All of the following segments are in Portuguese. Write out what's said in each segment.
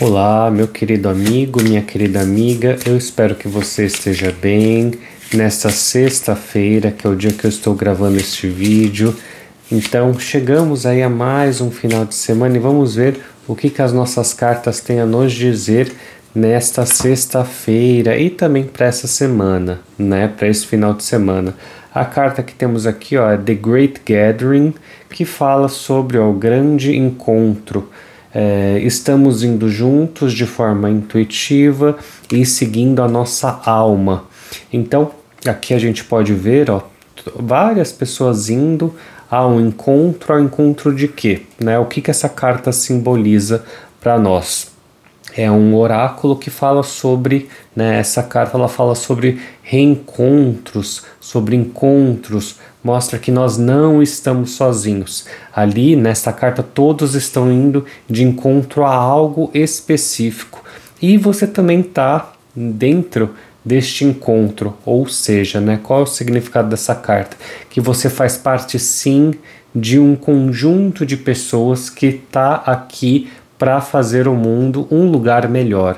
Olá, meu querido amigo, minha querida amiga, eu espero que você esteja bem nesta sexta-feira, que é o dia que eu estou gravando este vídeo. Então, chegamos aí a mais um final de semana e vamos ver o que, que as nossas cartas têm a nos dizer nesta sexta-feira e também para essa semana, né? Para esse final de semana. A carta que temos aqui ó, é The Great Gathering, que fala sobre ó, o grande encontro. É, estamos indo juntos de forma intuitiva e seguindo a nossa alma. Então, aqui a gente pode ver ó, várias pessoas indo ao encontro, ao encontro de quê? Né? O que, que essa carta simboliza para nós? é um oráculo que fala sobre, né, essa carta ela fala sobre reencontros, sobre encontros, mostra que nós não estamos sozinhos. Ali, nesta carta, todos estão indo de encontro a algo específico. E você também está dentro deste encontro, ou seja, né, qual é o significado dessa carta? Que você faz parte sim de um conjunto de pessoas que está aqui para fazer o mundo um lugar melhor.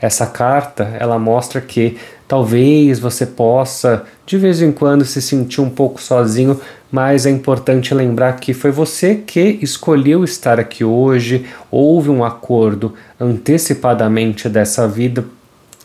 Essa carta, ela mostra que talvez você possa de vez em quando se sentir um pouco sozinho, mas é importante lembrar que foi você que escolheu estar aqui hoje, houve um acordo antecipadamente dessa vida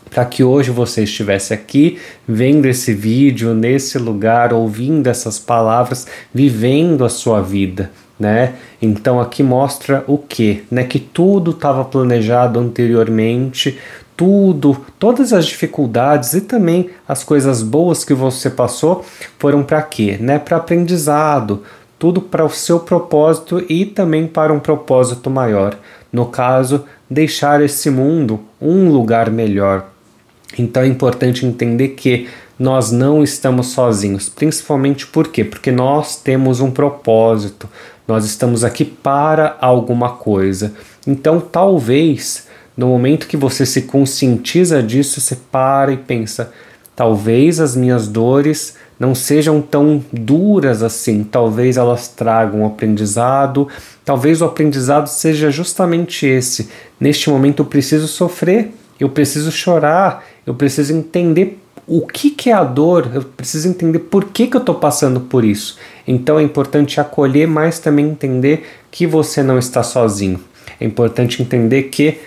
para que hoje você estivesse aqui vendo esse vídeo, nesse lugar, ouvindo essas palavras, vivendo a sua vida né? Então aqui mostra o que, né? Que tudo estava planejado anteriormente, tudo, todas as dificuldades e também as coisas boas que você passou foram para quê, né? Para aprendizado, tudo para o seu propósito e também para um propósito maior. No caso, deixar esse mundo um lugar melhor. Então é importante entender que nós não estamos sozinhos, principalmente por quê? Porque nós temos um propósito, nós estamos aqui para alguma coisa. Então, talvez, no momento que você se conscientiza disso, você para e pensa: talvez as minhas dores não sejam tão duras assim, talvez elas tragam um aprendizado, talvez o aprendizado seja justamente esse. Neste momento eu preciso sofrer, eu preciso chorar, eu preciso entender o que, que é a dor, eu preciso entender por que, que eu estou passando por isso. Então é importante acolher, mas também entender que você não está sozinho. É importante entender que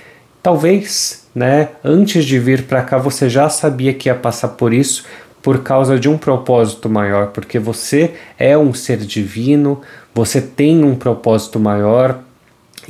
talvez, né, antes de vir para cá, você já sabia que ia passar por isso por causa de um propósito maior, porque você é um ser divino, você tem um propósito maior,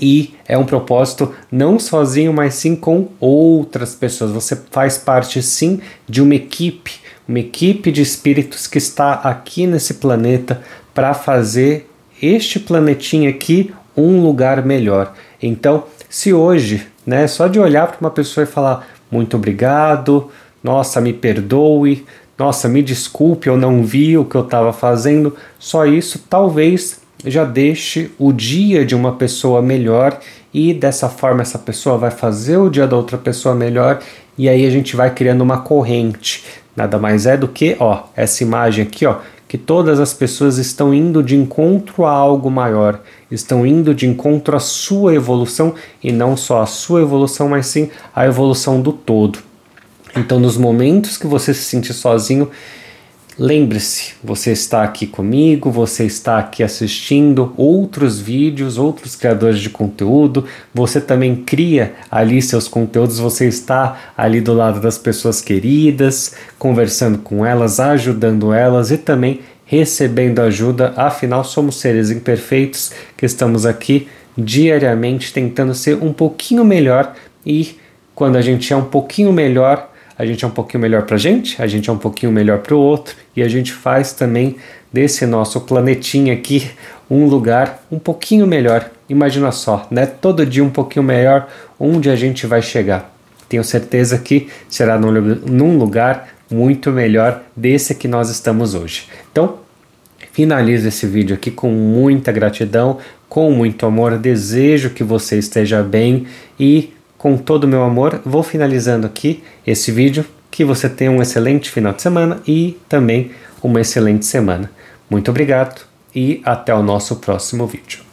e é um propósito não sozinho, mas sim com outras pessoas. Você faz parte sim de uma equipe, uma equipe de espíritos que está aqui nesse planeta para fazer este planetinha aqui um lugar melhor. Então, se hoje, né, só de olhar para uma pessoa e falar muito obrigado, nossa, me perdoe, nossa, me desculpe, eu não vi o que eu estava fazendo, só isso talvez já deixe o dia de uma pessoa melhor e dessa forma essa pessoa vai fazer o dia da outra pessoa melhor e aí a gente vai criando uma corrente. Nada mais é do que, ó, essa imagem aqui, ó, que todas as pessoas estão indo de encontro a algo maior, estão indo de encontro à sua evolução e não só a sua evolução, mas sim a evolução do todo. Então, nos momentos que você se sentir sozinho, Lembre-se, você está aqui comigo, você está aqui assistindo outros vídeos, outros criadores de conteúdo, você também cria ali seus conteúdos, você está ali do lado das pessoas queridas, conversando com elas, ajudando elas e também recebendo ajuda, afinal somos seres imperfeitos que estamos aqui diariamente tentando ser um pouquinho melhor e quando a gente é um pouquinho melhor, a gente é um pouquinho melhor para a gente, a gente é um pouquinho melhor para o outro e a gente faz também desse nosso planetinha aqui um lugar um pouquinho melhor. Imagina só, né? Todo dia um pouquinho melhor onde a gente vai chegar. Tenho certeza que será num, lugar muito melhor desse que nós estamos hoje. Então, finalizo esse vídeo aqui com muita gratidão, com muito amor. Desejo que você esteja bem e com todo o meu amor, vou finalizando aqui esse vídeo. Que você tenha um excelente final de semana e também uma excelente semana. Muito obrigado e até o nosso próximo vídeo.